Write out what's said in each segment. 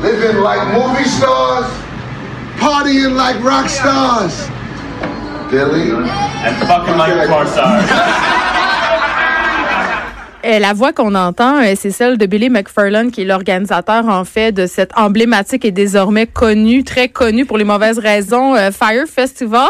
living like movie stars, partying like rock stars. Billy. And fucking like a porn star. Euh, la voix qu'on entend, euh, c'est celle de Billy McFarland, qui est l'organisateur, en fait, de cette emblématique et désormais connue, très connue pour les mauvaises raisons, euh, Fire Festival.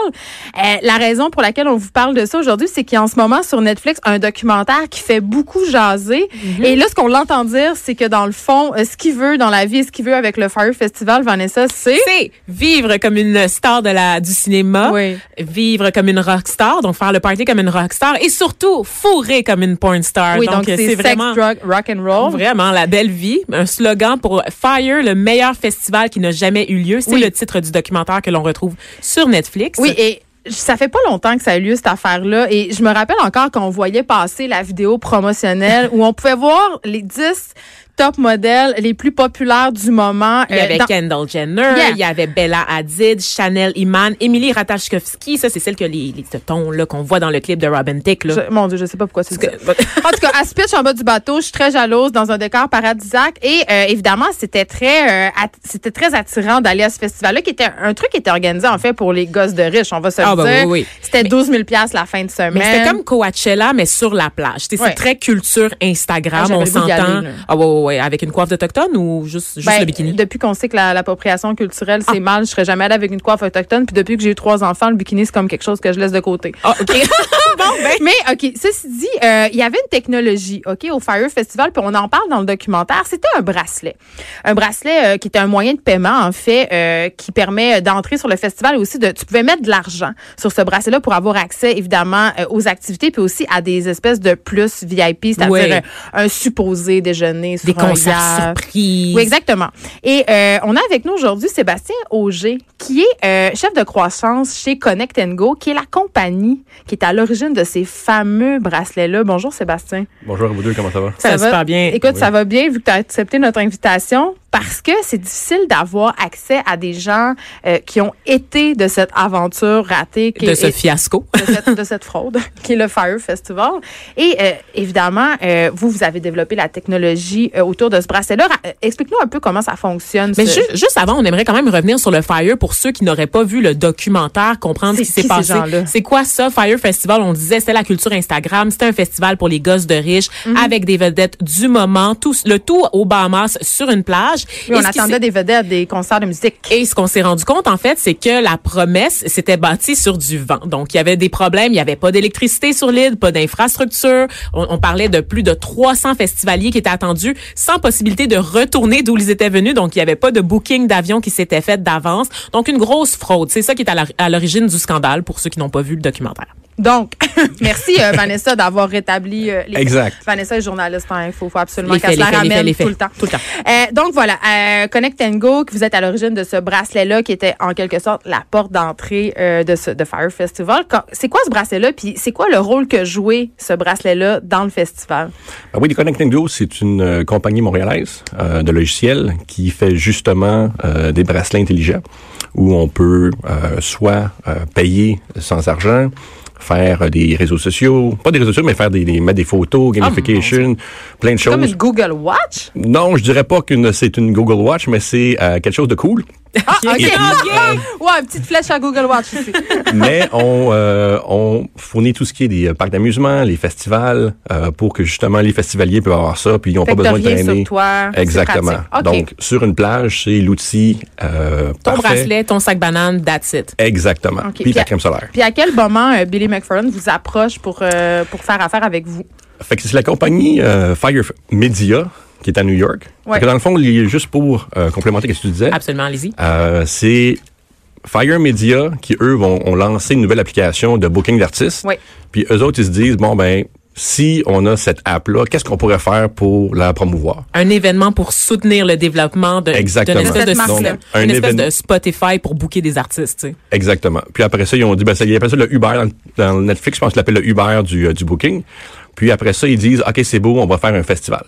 la raison pour laquelle on vous parle de ça aujourd'hui, c'est qu'il y a en ce moment sur Netflix un documentaire qui fait beaucoup jaser. Mm-hmm. Et là, ce qu'on l'entend dire, c'est que dans le fond, ce qu'il veut dans la vie, ce qu'il veut avec le Fire Festival, Vanessa, c'est... C'est vivre comme une star de la, du cinéma, vivre comme une rockstar, donc faire le party comme une rockstar et surtout fourrer comme une porn star. Oui, donc, c'est vraiment drug, rock and roll. Vraiment la belle vie, un slogan pour Fire, le meilleur festival qui n'a jamais eu lieu. C'est le titre du documentaire que l'on retrouve sur Netflix. Oui, et ça fait pas longtemps que ça a eu lieu cette affaire-là et je me rappelle encore qu'on voyait passer la vidéo promotionnelle où on pouvait voir les 10 top modèles les plus populaires du moment. Il y avait euh, Kendall Jenner, il y avait Bella Hadid, Chanel Iman, Emily Ratajkowski. Ça, c'est celle que les, les là qu'on voit dans le clip de Robin Thicke. Là. mon Dieu, je sais pas pourquoi c'est ça. en tout cas, à pitch en bas du bateau, je suis très jalouse dans un décor paradisiaque et euh, évidemment, c'était très, euh, c'était très attirant d'aller à ce festival-là, qui était un truc qui était organisé en fait pour les gosses de riches, on va se ah, le bah dire. Oui, oui. C'était 12 000 pièces la fin de semaine. Mais c'était comme Coachella, mais sur la plage. C'est très culture Instagram, ah, on s'entend. Ah ouais, ouais, avec une coiffe autochtone ou juste, juste ben, le bikini? Depuis qu'on sait que l'appropriation culturelle, c'est ah. mal, je serais jamais allée avec une coiffe autochtone. Puis depuis que j'ai eu trois enfants, le bikini, c'est comme quelque chose que je laisse de côté. Ah, OK. bon, ben. Mais, OK, ceci dit, euh, il y avait une technologie, OK, au Fire Festival, puis on en parle dans le documentaire. C'était un bracelet. Un bracelet euh, qui était un moyen de paiement, en fait, euh, qui permet d'entrer sur le festival et aussi de, tu pouvais mettre de l'argent sur ce bracelet-là pour avoir accès, évidemment, aux activités, puis aussi à des espèces de plus VIP, c'est-à-dire un, supposé déjeuner sur des concerts oui, exactement. Et euh, on a avec nous aujourd'hui Sébastien Auger, qui est euh, chef de croissance chez Connect Go, qui est la compagnie qui est à l'origine de ces fameux bracelets-là. Bonjour Sébastien. Bonjour à vous deux, comment ça va? Ça, va super bien. Écoute, ça va bien vu que tu as accepté notre invitation parce que c'est difficile d'avoir accès à des gens euh, qui ont été de cette aventure ratée. de ce fiasco. De cette, fraude, qui est le Fire Festival. Et euh, évidemment, euh, vous, vous avez développé la technologie autour de ce bracelet-là. Explique-nous un peu comment ça fonctionne. Mais juste avant, on aimerait quand même revenir sur le Fire pour ceux qui n'auraient pas vu le documentaire, comprendre ce qui s'est passé. C'est quoi ça, Fire Festival? On disait, c'est la culture Instagram. C'était un festival pour les gosses de riches mhm. avec des vedettes du moment, tout, le tout au Bahamas sur une plage on attendait des vedettes, des concerts de musique. Et ce qu'on s'est rendu compte, en fait, c'est que la promesse s'était bâtie sur du vent. Donc, il y avait des problèmes. Il n'y avait pas d'électricité sur l'île, pas d'infrastructure. On, parlait de plus de 300 festivaliers qui étaient attendus sans possibilité de retourner d'où ils étaient venus. Donc, il n'y avait pas de booking d'avion qui s'était fait d'avance. Donc, une grosse fraude. C'est ça qui est à l'origine du scandale pour ceux qui n'ont pas vu le documentaire. Donc, merci euh, Vanessa d'avoir rétabli euh, les Exact. Vanessa est journaliste en info, il faut absolument qu'elle se la ramène tout le temps. Tout le temps. Euh, donc voilà, euh, Connect Go, que vous êtes à l'origine de ce bracelet-là qui était en quelque sorte la porte d'entrée euh, de ce de Fire Festival. C'est quoi ce bracelet-là? Puis c'est quoi le rôle que jouait ce bracelet-là dans le festival? Ben Oui, Connect Go, c'est une compagnie montréalaise de logiciels qui fait justement des bracelets intelligents où on peut soit payer sans argent faire des réseaux sociaux, pas des réseaux sociaux, mais faire des, mettre des photos, ah, gamification, plein de choses. Comme une Google Watch? Non, je dirais pas que c'est une Google Watch, mais c'est euh, quelque chose de cool. Ah, OK, OK. Ouais, petite flèche à Google Watch ici. Mais on, euh, on fournit tout ce qui est des euh, parcs d'amusement, les festivals, euh, pour que justement les festivaliers peuvent avoir ça, puis ils n'ont pas besoin de traîner. Sur toi, Exactement. Donc, sur une plage, c'est l'outil euh, Ton bracelet, ton sac banane, that's it. Exactement. Puis, la crème solaire. Puis à quel moment Billy McFarland vous approche pour, pour faire affaire avec vous? Fait que c'est la compagnie Fire Media qui est à New York. Ouais. Que dans le fond, juste pour euh, complémenter ce que tu disais. Absolument, allez-y. Euh, c'est Fire Media qui, eux, vont ont lancé une nouvelle application de booking d'artistes. Oui. Puis eux autres, ils se disent, bon, ben, si on a cette app-là, qu'est-ce qu'on pourrait faire pour la promouvoir? Un événement pour soutenir le développement de, Exactement. espèce, de, Donc, un une espèce de Spotify pour booker des artistes. Tu sais. Exactement. Puis après ça, ils ont dit, ben, ça, ils appellent ça le Uber dans, Netflix, je pense qu'ils l'appellent le Uber du, euh, du booking. Puis après ça, ils disent, OK, c'est beau, on va faire un festival.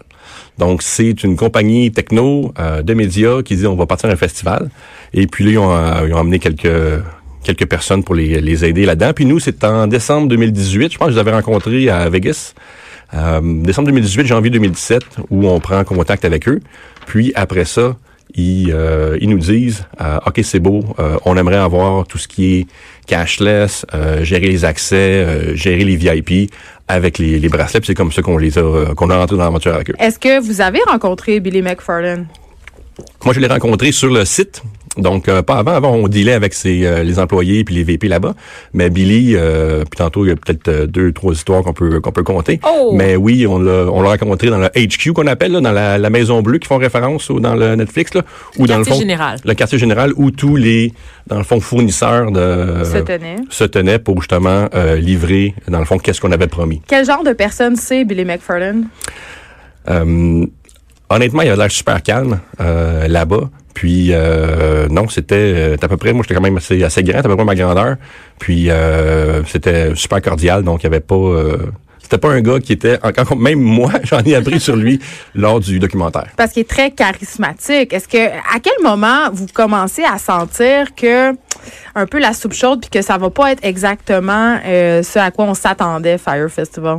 Donc, c'est une compagnie techno euh, de médias qui dit, on va partir un festival. Et puis là, ils ont, euh, ils ont amené quelques quelques personnes pour les, les aider là-dedans. Puis nous, c'est en décembre 2018, je pense que je les avais rencontrés à Vegas. Euh, décembre 2018, janvier 2017, où on prend contact avec eux. Puis après ça, ils, euh, ils nous disent, euh, OK, c'est beau, euh, on aimerait avoir tout ce qui est cashless, euh, gérer les accès, euh, gérer les VIP avec les, les bracelets. Puis C'est comme ça qu'on les a, euh, qu'on a rentré dans l'aventure avec eux. Est-ce que vous avez rencontré Billy McFarlane? Moi, je l'ai rencontré sur le site. Donc, euh, pas avant. Avant, on dealait avec ses, euh, les employés puis les VP là-bas. Mais Billy, euh, puis tantôt, il y a peut-être euh, deux, trois histoires qu'on peut qu'on peut compter. Oh! Mais oui, on l'a on l'a rencontré dans le HQ qu'on appelle, là, dans la, la Maison Bleue qui font référence ou dans le Netflix, là, ou dans le Quartier fond général. le quartier général où tous les, dans le fond, fournisseurs de Se tenaient. se tenaient pour justement euh, livrer, dans le fond, qu'est-ce qu'on avait promis. Quel genre de personne c'est Billy McFarlane? Euh, honnêtement, il avait l'air super calme euh, là-bas. Puis euh, non, c'était euh, à peu près, moi j'étais quand même assez, assez grand, à peu près ma grandeur. Puis euh, c'était super cordial, donc il y avait pas. euh, c'était pas un gars qui était, encore même moi, j'en ai appris sur lui lors du documentaire. Parce qu'il est très charismatique. Est-ce que à quel moment vous commencez à sentir que un peu la soupe chaude puis que ça va pas être exactement euh, ce à quoi on s'attendait Fire Festival?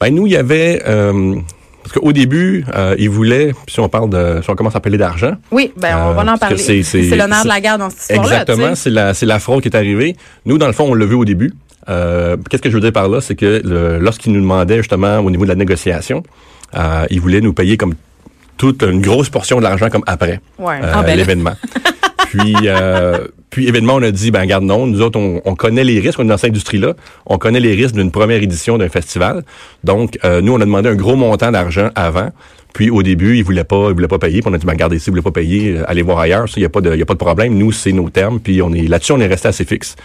Ben nous, il y avait euh, parce qu'au début, euh, il voulait, si on parle de, si on commence à parler d'argent, Oui, ben on Euh, va en que parler. c'est- nerf de la guerre dans cette histoire-là. Exactement, c'est la c'est la fraude qui est arrivée. Nous, dans le fond, on l'a vu au début. Euh, Qu'est-ce que je veux dire par là, c'est que le- lorsqu'il nous demandait justement au niveau de la négociation, euh, il voulait nous payer comme toute une grosse portion de l'argent comme après Ouais. euh, Ah, ben l'événement. puis euh, puis événement, on a dit ben garde non, nous autres on, on connaît les risques, on est dans cette industrie-là, on connaît les risques d'une première édition d'un festival. Donc euh, nous on a demandé un gros montant d'argent avant. Puis au début, ils voulaient pas, ils voulaient pas payer. Puis on a dit, ben, regardez, si vous voulez pas payer, euh, allez voir ailleurs. Il y a pas de, y a pas de problème. Nous, c'est nos termes. Puis on est là-dessus, on est resté assez fixe.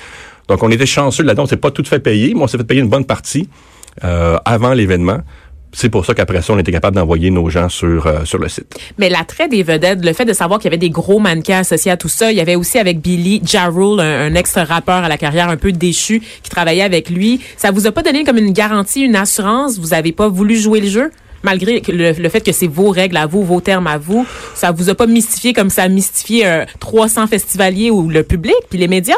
Donc on était chanceux là-dedans. On s'est pas tout fait payer, mais on s'est fait payer une bonne partie euh, avant l'événement. C'est pour ça qu'après ça, on était capable d'envoyer nos gens sur euh, sur le site. Mais l'attrait des vedettes, le fait de savoir qu'il y avait des gros mannequins associés à tout ça, il y avait aussi avec Billy Jarrell, un, un ex-rappeur à la carrière un peu déchu qui travaillait avec lui. Ça vous a pas donné comme une garantie, une assurance? Vous avez pas voulu jouer le jeu? Malgré le, le fait que c'est vos règles à vous, vos termes à vous, ça vous a pas mystifié comme ça a mystifié euh, 300 festivaliers ou le public puis les médias?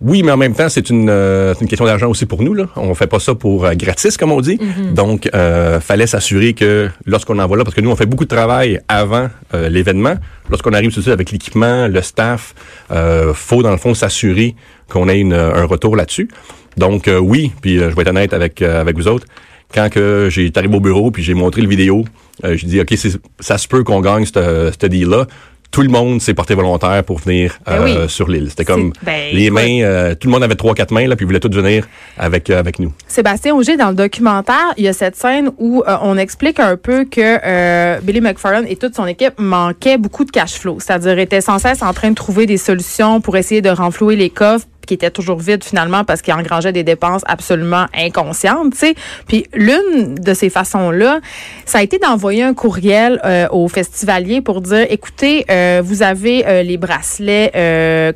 Oui, mais en même temps, c'est une, euh, c'est une question d'argent aussi pour nous. Là. On fait pas ça pour euh, gratis, comme on dit. Donc, euh, fallait s'assurer que lorsqu'on envoie là, parce que nous, on fait beaucoup de travail avant euh, l'événement. Lorsqu'on arrive sur le site avec l'équipement, le staff, euh, faut dans le fond s'assurer qu'on ait une, un retour là-dessus. Donc, euh, oui, puis je vais être honnête avec euh, avec vous autres. Quand que j'ai arrivé au bureau puis j'ai montré le vidéo, euh, j'ai dit ok, c'est- ça se peut qu'on gagne ce ce deal-là. Tout le monde s'est porté volontaire pour venir Ben euh, oui. sur l'île. C'était comme ben, les mains, euh, tout le monde avait trois, quatre mains, là, puis ils voulaient tous venir avec, euh, avec nous. Sébastien Auger, dans le documentaire, il y a cette scène où euh, on explique un peu que euh, Billy McFarlane et toute son équipe manquaient beaucoup de cash flow, c'est-à-dire étaient sans cesse en train de trouver des solutions pour essayer de renflouer les coffres qui étaient toujours vides finalement parce qu'ils engrangeaient des dépenses absolument inconscientes, tu sais. Puis l'une de ces façons-là, ça a été d'envoyer un courriel euh, aux festivaliers pour dire, écoutez, euh, vous avez euh, les bracelets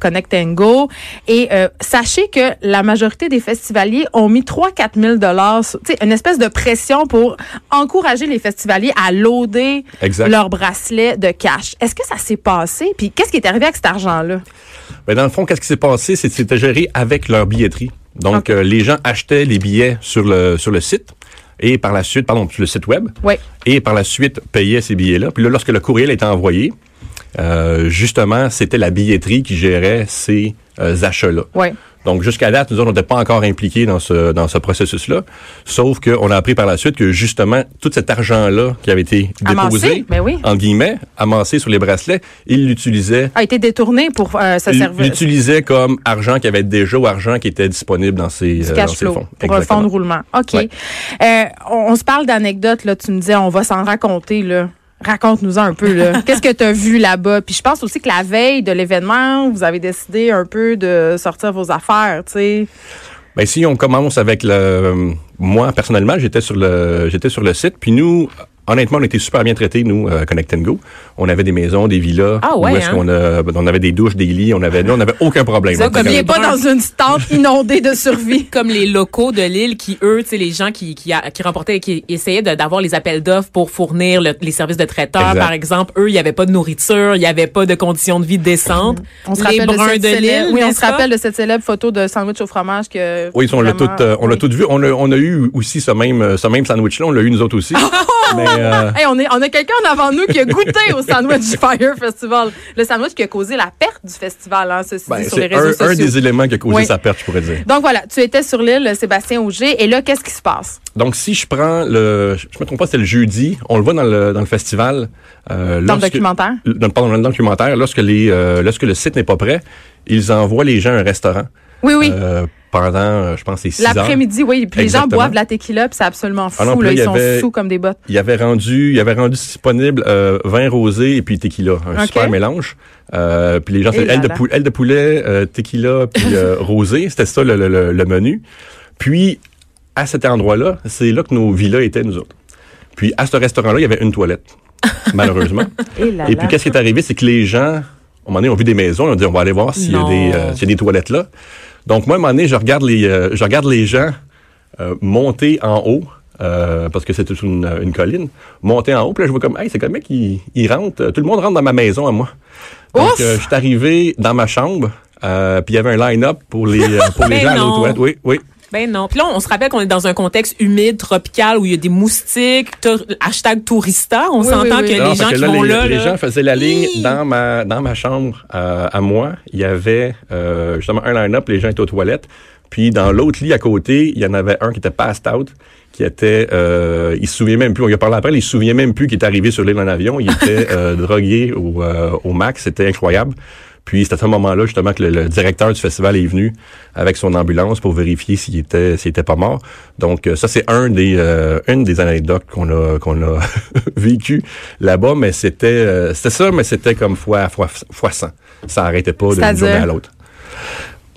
Connect and Go et sachez que la majorité des festivaliers ont mis 3-4 000 dollars, tu sais, une espèce de pression pour encourager les festivaliers à loader leurs bracelets de cash. Est-ce que ça s'est passé? Puis qu'est-ce qui est arrivé avec cet argent-là? Ben, dans le fond, qu'est-ce qui s'est passé? C'est que c'était géré avec leur billetterie. Donc, euh, les gens achetaient les billets sur le, sur le site et par la suite, pardon, sur le site web. Oui. Et par la suite, payaient ces billets-là. Puis là, lorsque le courriel était envoyé, euh, justement, c'était la billetterie qui gérait ces euh, achats-là. Oui. Donc, jusqu'à date, nous autres, on n'était pas encore impliqués dans ce, dans ce processus-là. Sauf qu'on a appris par la suite que, justement, tout cet argent-là qui avait été déposé, ben oui. en guillemets, amassé sur les bracelets, ils l'utilisaient A été détourné pour euh, se servir. l'utilisait comme argent qui avait déjà ou argent qui était disponible dans ses, euh, dans ses flow fonds. pour un fonds de roulement. OK. Ouais. Euh, on, on se parle d'anecdotes, là. Tu me disais, on va s'en raconter, là. Raconte-nous un peu, là. Qu'est-ce que tu as vu là-bas? Puis je pense aussi que la veille de l'événement, vous avez décidé un peu de sortir vos affaires, tu sais. Ben, si on commence avec le, moi, personnellement, j'étais sur le, j'étais sur le site, puis nous, honnêtement, on était super bien traités, nous, euh, Connect and Go. On avait des maisons, des villas. Ah ouais, Où est-ce hein? qu'on a, on avait des douches, des lits, on avait, nous, on n'avait aucun problème. Ça, On comme pas dans une tente inondée de survie. comme les locaux de l'île qui eux, tu sais les gens qui qui, a- qui remportaient qui essayaient de- d'avoir les appels d'offres pour fournir le- les services de traiteurs Exact. par exemple, eux il y avait pas de nourriture, il y avait pas de conditions de vie décentes. On se les rappelle de bruns cette de célèbre, l'île, oui, on n'est-ce se pas? rappelle de cette célèbre photo de sandwich au fromage que. Oui, on l'a tout, euh, on l'a oui. tout vu. On a, on a eu aussi ce même, euh, ce même sandwich-là. On l'a eu nous autres aussi. Mais euh, Hey, on, est, on a quelqu'un en avant nous qui a goûté au Sandwich Fire Festival. Le sandwich qui a causé la perte du festival, hein, ceci ben, dit, sur les c'est réseaux un, sociaux. un des éléments qui a causé Oui. sa perte, je pourrais dire. Donc voilà, tu étais sur l'île Sébastien Auger. Et là, qu'est-ce qui se passe? Donc, si je prends le, je me trompe pas, c'était le jeudi, on le voit dans le, dans le festival. Dans euh, le lorsque- documentaire? Dans, pardon, dans le documentaire, lorsque les, euh, lorsque le site n'est pas prêt, ils envoient les gens à un restaurant. Oui, oui. Pendant, euh, je pense, c'est six heures. L'après-midi, oui. Puis les gens boivent de la tequila, puis c'est absolument fou. Ah puis là, là, ils sont avait- sous comme des bottes. Il avait rendu, il avait rendu disponible euh, vin rosé et puis tequila, un super mélange. Euh, puis les gens, aile de, pou- de poulet, euh, tequila puis euh, rosé, c'était ça le, le- le- menu. Puis à cet endroit-là, c'est là que nos villas étaient nous autres. Puis à ce restaurant-là, il y avait une toilette, malheureusement. Et là, Et puis, qu'est-ce qui est arrivé, c'est que les gens, à un moment donné, ont vu des maisons, ils ont dit, on va aller voir s'il y euh, s'il y a des toilettes là. Donc, moi, à un moment donné, je regarde les, euh, je regarde les gens euh, monter en haut, euh, parce que c'était une, une colline, monter en haut, puis là, je vois comme, hey, c'est comme mec, ils, ils rentrent, tout le monde rentre dans ma maison à moi. Donc, euh, je suis arrivé dans ma chambre, euh, puis il y avait un line-up pour les, euh, pour les Ben gens à non. aux toilettes. Oui, oui. Ben non. Puis là, on se rappelle qu'on est dans un contexte humide, tropical, où il y a des moustiques, hashtag tourista. On Oui, s'entend oui, oui. que Non, les gens que qui vont les, là, les là, gens faisaient la ligne dans ma dans ma chambre euh, à moi. Il y avait euh, justement un line-up, les gens étaient aux toilettes. Puis dans l'autre lit à côté, il y en avait un qui était passed out, qui était, euh, il se souvient même plus. On lui a parlé après, il se souvient même plus qu'il est arrivé sur l'île en avion. Il était euh, drogué au, euh, au max, c'était incroyable. Puis c'est à ce moment-là justement que le, le directeur du festival est venu avec son ambulance pour vérifier s'il était s'il était pas mort. Donc euh, ça c'est un des euh, une des anecdotes qu'on a qu'on a vécu là-bas, mais c'était euh, c'était ça, mais c'était comme fois fois fois 100. Ça arrêtait pas d'une journée à l'autre.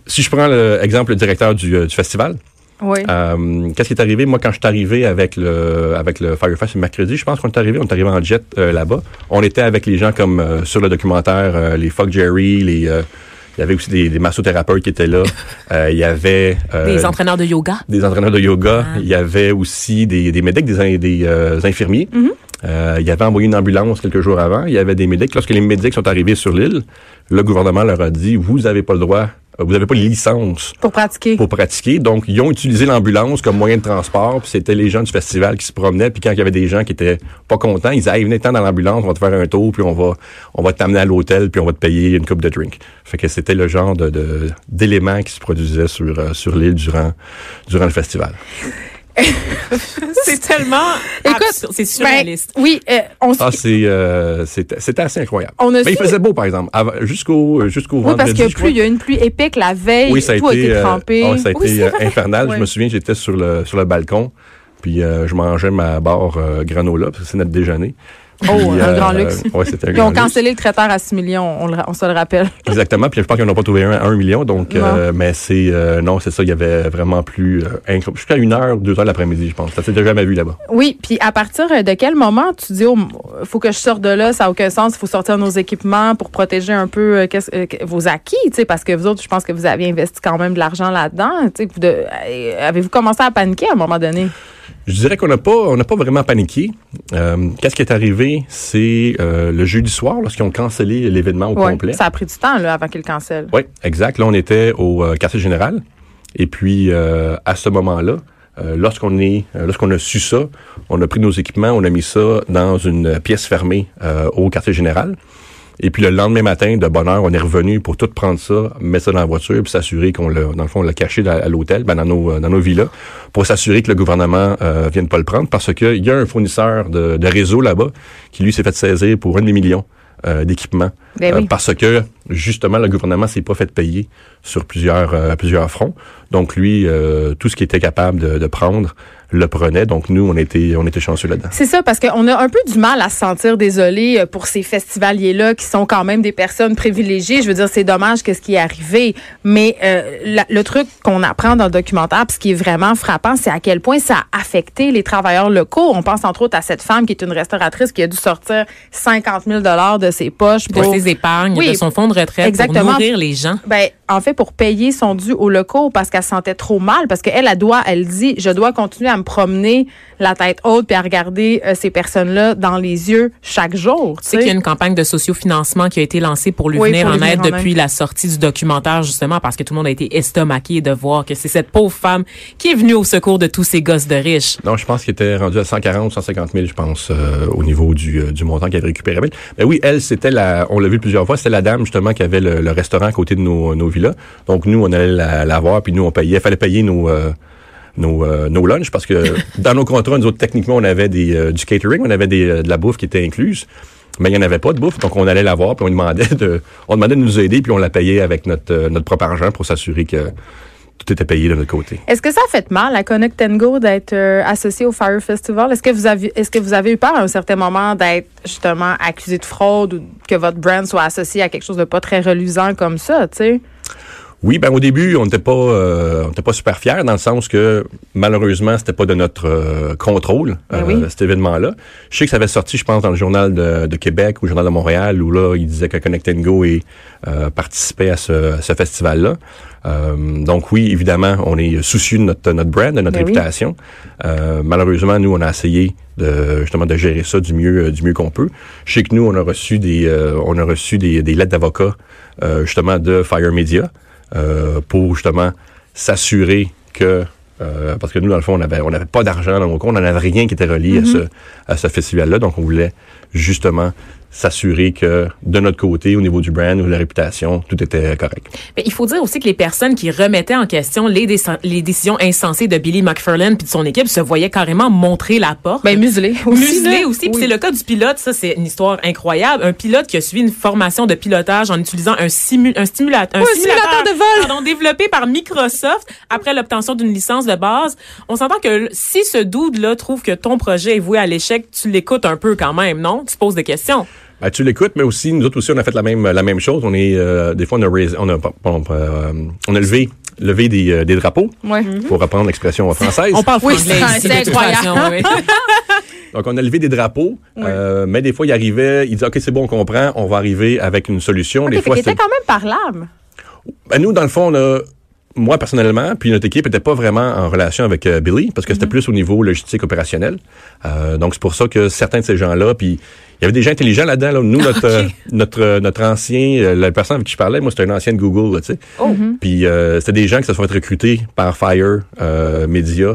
Si je prends l'exemple le directeur du, euh, du festival, Oui. euh, qu'est-ce qui est arrivé? Moi, quand je suis arrivé avec le, avec le Firefest le mercredi, je pense qu'on est arrivé, on est arrivé en jet euh, là-bas. On était avec les gens comme euh, sur le documentaire, euh, les Fuck Jerry, les, euh, il y avait aussi des, des massothérapeutes qui étaient là. Euh, il y avait euh, des entraîneurs de yoga. des entraîneurs de yoga. Il y avait aussi des, des médics, des, in- des euh, infirmiers. Euh, il y avait envoyé une ambulance quelques jours avant. Il y avait des médics. Lorsque les médics sont arrivés sur l'île, le gouvernement leur a dit, vous n'avez pas le droit, euh, vous n'avez pas les licences Pour pratiquer. pour pratiquer. Donc, ils ont utilisé l'ambulance comme moyen de transport. Puis c'était les gens du festival qui se promenaient. Puis quand il y avait des gens qui étaient pas contents, ils disaient, hey, venez-t'en dans l'ambulance, on va te faire un tour, puis on va, on va t'amener à l'hôtel, puis on va te payer une coupe de drink. Fait que c'était le genre de, de- d'éléments qui se produisaient sur, euh, sur l'île durant, durant le festival. C'est tellement Écoute. C'est ben, surréaliste. oui, euh, on Ah, c'est, euh, c'était, assez incroyable. On a Mais il faisait beau, par exemple, jusqu'au, jusqu'au oui, vendredi. parce qu'il y a plus, il y a eu une pluie épique la veille. Oui, ça a tout été, a été euh, trempé. ah, ça a Oui, été euh, infernal. Ouais. Je me souviens, j'étais sur le sur le balcon, puis euh, je mangeais ma barre euh, granola, parce que c'est notre déjeuner. Oh, Puis, un euh, grand luxe. ouais, c'était un Ils ont luxe. cancellé le traiteur à 6 millions, on, le ra- on se le rappelle. Exactement. Puis je pense qu'ils n'en ont pas trouvé un à un million. Donc, euh, mais c'est euh, non, c'est ça. Il y avait vraiment plus euh. Jusqu'à une heure, deux heures l'après-midi, je pense. Ça s'était jamais vu là-bas. Oui, puis à partir de quel moment tu dis, oh, faut que je sorte de là, ça n'a aucun sens, il faut sortir nos équipements pour protéger un peu euh, euh, vos acquis, tu sais, parce que vous autres, je pense que vous avez investi quand même de l'argent là-dedans. tu sais, euh, Avez-vous commencé à paniquer à un moment donné? Je dirais qu'on n'a pas, on n'a pas vraiment paniqué. Euh, Qu'est-ce qui est arrivé, c'est euh, le jeudi soir, lorsqu'ils ont cancellé l'événement au Ouais, complet. Ça a pris du temps là, avant qu'ils le cancellent. Oui, exact. Là, on était au euh, quartier général. Et puis, à ce moment-là, lorsqu'on est, lorsqu'on a su ça, on a pris nos équipements, on a mis ça dans une pièce fermée au quartier général. Et puis le lendemain matin, de bonne heure, on est revenu pour tout prendre ça, mettre ça dans la voiture, puis s'assurer qu'on l'a, dans le fond, on l'a caché à l'hôtel, ben, dans nos, euh, dans nos villas, pour s'assurer que le gouvernement euh, vienne pas le prendre, parce qu'il y a un fournisseur de, de réseau là-bas qui lui s'est fait saisir pour un demi-million euh, d'équipements, Ben Euh, oui. parce que justement le gouvernement s'est pas fait payer sur plusieurs euh, plusieurs fronts. Donc lui, euh, tout ce qu'il était capable de, de prendre, le prenait. Donc nous, on était on était chanceux là-dedans. C'est ça, parce qu'on a un peu du mal à se sentir désolé euh, pour ces festivaliers-là qui sont quand même des personnes privilégiées. Je veux dire, c'est dommage que ce qui est arrivé, mais euh, la- le truc qu'on apprend dans le documentaire, puis ce qui est vraiment frappant, c'est à quel point ça a affecté les travailleurs locaux. On pense entre autres à cette femme qui est une restauratrice qui a dû sortir 50 000 de ses poches De pour... ses épargnes, Oui. de son fonds de retraite Exactement. pour nourrir les gens. Ben, en fait, pour payer son dû au locaux parce qu'elle se sentait trop mal, parce qu'elle, elle doit, elle dit, je dois continuer à me promener la tête haute puis à regarder euh, ces personnes-là dans les yeux chaque jour. Tu sais qu'il y a une campagne de sociofinancement qui a été lancée pour lui Oui, venir pour en lui aide en depuis la sortie du documentaire, justement, parce que tout le monde a été estomaqué de voir que c'est cette pauvre femme qui est venue au secours de tous ces gosses de riches. Non, je pense qu'il était rendu à 140 150 000, je pense, euh, au niveau du, euh, du montant qu'elle avait récupéré. Mais mais oui, elle, c'était la, on l'a vu plusieurs fois, c'était la dame, justement, qui avait le, le restaurant à côté de nos, nos villas. Donc, nous, on allait la, la voir, puis nous, on payait. Il fallait payer nos, euh, nos, euh, nos lunchs, parce que dans nos contrats, nous autres, techniquement, on avait des, euh, du catering, on avait des, euh, de la bouffe qui était incluse. Mais il n'y en avait pas de bouffe, donc on allait la voir, puis on demandait de, on demandait de nous aider, puis on la payait avec notre, notre propre argent pour s'assurer que tout était payé de notre côté. Est-ce que ça a fait mal à Connect and Go d'être associé au Fire Festival? Est-ce que vous avez est-ce que vous avez eu peur à un certain moment d'être justement accusé de fraude ou que votre brand soit associé à quelque chose de pas très reluisant comme ça, tu sais? Oui, ben au début, on n'était pas, euh, on n'était pas super fiers dans le sens que malheureusement, c'était pas de notre euh, contrôle Ben euh, oui. cet événement-là. Je sais que ça avait sorti, je pense, dans le journal de, de Québec ou le journal de Montréal où là, il disait que Connect Go et, euh, participait à ce, ce festival-là. Euh, donc oui, évidemment, on est soucieux de notre, notre brand, de notre Ben réputation. Euh, malheureusement, nous, on a essayé de justement de gérer ça du mieux, du mieux qu'on peut. Je sais que nous, on a reçu des, euh, on a reçu des, des lettres d'avocats euh, justement de Fire Media pour justement s'assurer que euh, parce que nous dans le fond on avait on n'avait pas d'argent dans nos comptes, on n'avait rien qui était relié à ce à ce festival là, donc on voulait justement s'assurer que de notre côté au niveau du brand ou de la réputation tout était correct. Mais il faut dire aussi que les personnes qui remettaient en question les, déc- les décisions insensées de Billy McFarlane puis de son équipe se voyaient carrément montrer la porte. Ben muselé aussi. Muselé là. aussi. Puis Oui. c'est le cas du pilote. Ça, c'est une histoire incroyable. Un pilote qui a suivi une formation de pilotage en utilisant un, simu un, stimulateur, Oui, un simulateur de vol. pardon, développé par Microsoft après l'obtention d'une licence de base. On s'entend que si ce dude-là trouve que ton projet est voué à l'échec, tu l'écoutes un peu quand même, non? Tu poses des questions. Ben, tu l'écoutes, mais aussi nous autres aussi on a fait la même la même chose. On est euh, des fois on a on a euh, on a levé levé des, euh, des drapeaux Ouais. pour reprendre l'expression française. On parle Oui, toute incroyable. Donc, on a levé des drapeaux, euh, mais des fois, il arrivait, il disait, OK, c'est bon, on comprend, on va arriver avec une solution. Ok, des fait fois, c'était- quand même parlable. Ben, nous, dans le fond, on a, moi, personnellement, puis notre équipe était pas vraiment en relation avec euh, Billy, parce que c'était plus au niveau logistique opérationnel. Euh, donc, c'est pour ça que certains de ces gens-là, puis il y avait des gens intelligents là-dedans. Là. Nous, notre, euh, notre, euh, notre ancien, euh, la personne avec qui je parlais, moi, c'était un ancien de Google, tu sais. Puis euh, c'était des gens qui se sont fait recruter par Fire euh, Media,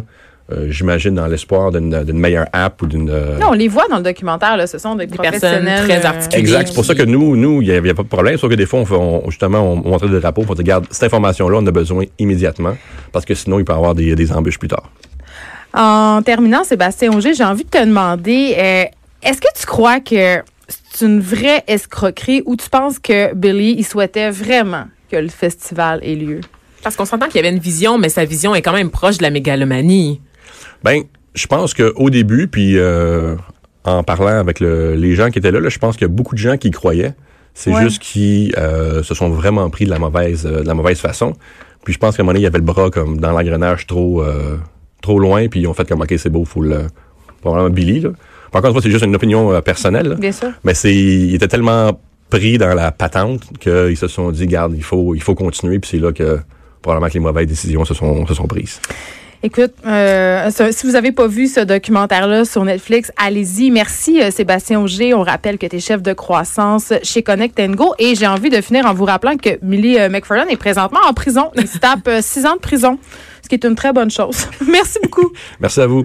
euh, j'imagine, dans l'espoir d'une d'une meilleure app ou d'une... euh, Non, on les voit dans le documentaire, là. Ce sont des, Des personnes très articulées. Exact. C'est pour ça que nous, nous, il n'y avait pas de problème. Sauf que des fois, on, fait- on- justement, on montrait des drapeaux pour dire, regarde, cette information-là, on a besoin immédiatement. Parce que sinon, il peut y avoir des, des embûches plus tard. En terminant, Sébastien Auger, j'ai envie de te demander, euh, est-ce que tu crois que c'est une vraie escroquerie ou tu penses que Billy, il souhaitait vraiment que le festival ait lieu? Parce qu'on s'entend qu'il y avait une vision, mais sa vision est quand même proche de la mégalomanie. Ben, je pense qu'au début, puis euh, en parlant avec le- les gens qui étaient là, là, je pense qu'il y a beaucoup de gens qui y croyaient. C'est Ouais. juste qu'ils euh, se sont vraiment pris de la mauvaise, euh, de la mauvaise façon. Puis je pense qu'à un moment donné, il y avait le bras comme dans l'engrenage trop, euh, trop loin, puis ils ont fait comme ok, c'est beau, faut le, probablement Billy. Là. Encore une fois, c'est juste une opinion euh, personnelle. Bien sûr. Mais c'est, il était tellement pris dans la patente qu'ils se sont dit, garde, il faut, il faut continuer. Puis c'est là que probablement que les mauvaises décisions se sont, se sont prises. Écoute, euh, si vous avez pas vu ce documentaire-là sur Netflix, allez-y. Merci euh, Sébastien Auger. On rappelle que tu es chef de croissance chez Connect Go. Et j'ai envie de finir en vous rappelant que Millie euh, McFarlane est présentement en prison. Il se tape euh, six ans de prison, ce qui est une très bonne chose. Merci beaucoup. Merci à vous.